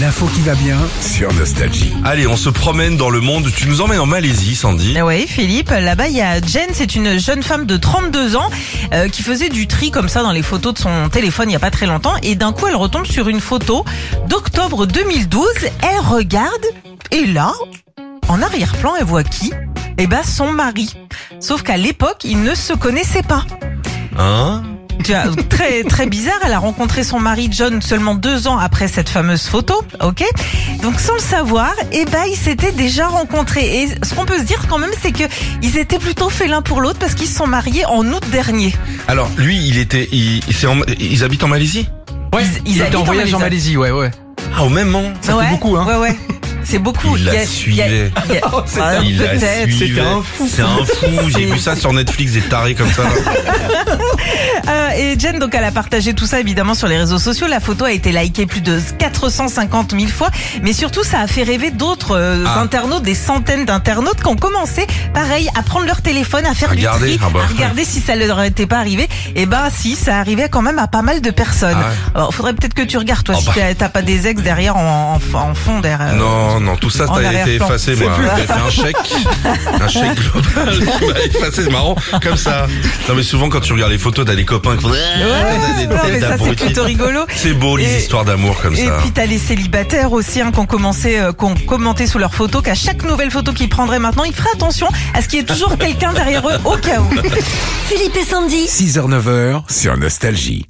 L'info qui va bien sur Nostalgie. Allez, on se promène dans le monde. Tu nous emmènes en Malaisie, Sandy. Oui, Philippe. Là-bas, il y a Jen, c'est une jeune femme de 32 ans euh, qui faisait du tri comme ça dans les photos de son téléphone il y a pas très longtemps. Et d'un coup, elle retombe sur une photo d'octobre 2012. Elle regarde et là, en arrière-plan, elle voit qui? Eh ben, son mari. Sauf qu'à l'époque, ils ne se connaissaient pas. Hein? Très très bizarre. Elle a rencontré son mari John seulement deux ans après cette fameuse photo, ok Donc sans le savoir, eh ben ils s'étaient déjà rencontrés. Et ce qu'on peut se dire quand même, c'est que ils étaient plutôt faits l'un pour l'autre parce qu'ils se sont mariés en août dernier. Alors, lui, il était, il, en- ils habitent en Malaisie? Ouais, Ils- ils il était habitent en voyage en Malaisie. Malaisie, ouais, ouais. Ah, au même moment. Ça fait beaucoup, hein. Ouais ouais. C'est beaucoup. Il la suivait. Oh, c'est Ah, un fou. C'est un fou. J'ai vu ça sur Netflix, des tarés comme ça. Euh, et Jen, donc, elle a partagé tout ça évidemment sur les réseaux sociaux. La photo a été likée plus de 450 000 fois, mais surtout ça a fait rêver d'autres euh, Ah. internautes, des centaines d'internautes qui ont commencé, pareil, à prendre leur téléphone, à faire Regarder. du tri, Ah bah. à regarder si ça leur était pas arrivé. Et ben si, ça arrivait quand même à pas mal de personnes. Ah ouais. Alors, faudrait peut-être que tu regardes toi Oh si bah. t'as- t'as pas des ex derrière en, en, en fond derrière. Non, non, tout ça, ça a été effacé, moi. J'ai fait un chèque. Un chèque global qui m'a effacé. C'est marrant. Comme ça. Non, mais souvent, quand tu regardes les photos, t'as des copains qui font, T'as des non, mais têtes ça c'est plutôt rigolo. C'est beau, les Et- histoires d'amour comme Et ça. puis t'as les célibataires aussi hein, qui ont commencé, euh, qui ont commenté sous leurs photos qu'à chaque nouvelle photo qu'ils prendraient maintenant, ils feraient attention à ce qu'il y ait toujours quelqu'un derrière eux au cas où. Philippe et Sandy. 6h-9h sur Nostalgie.